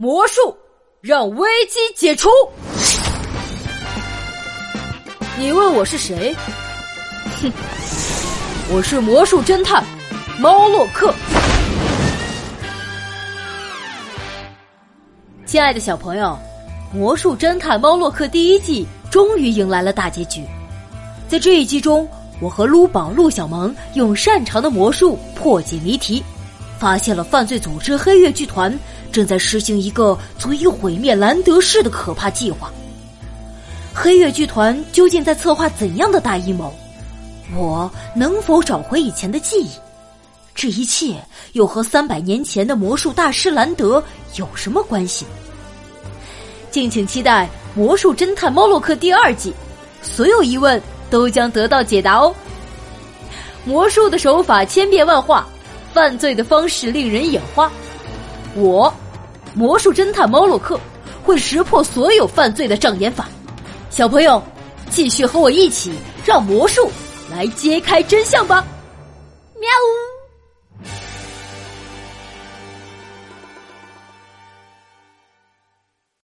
魔术让危机解除。你问我是谁？哼，我是魔术侦探猫洛克。亲爱的小朋友，《魔术侦探猫洛克》第一季终于迎来了大结局。在这一季中，我和撸宝、陆小萌用擅长的魔术破解谜题，发现了犯罪组织黑月剧团正在实行一个足以毁灭兰德市的可怕计划。黑月剧团究竟在策划怎样的大阴谋？我能否找回以前的记忆？这一切又和三百年前的魔术大师兰德有什么关系？敬请期待《魔术侦探猫洛克》第二季，所有疑问都将得到解答哦。魔术的手法千变万化，犯罪的方式令人眼花。我，魔术侦探猫洛克，会识破所有犯罪的障眼法。小朋友，继续和我一起让魔术来揭开真相吧！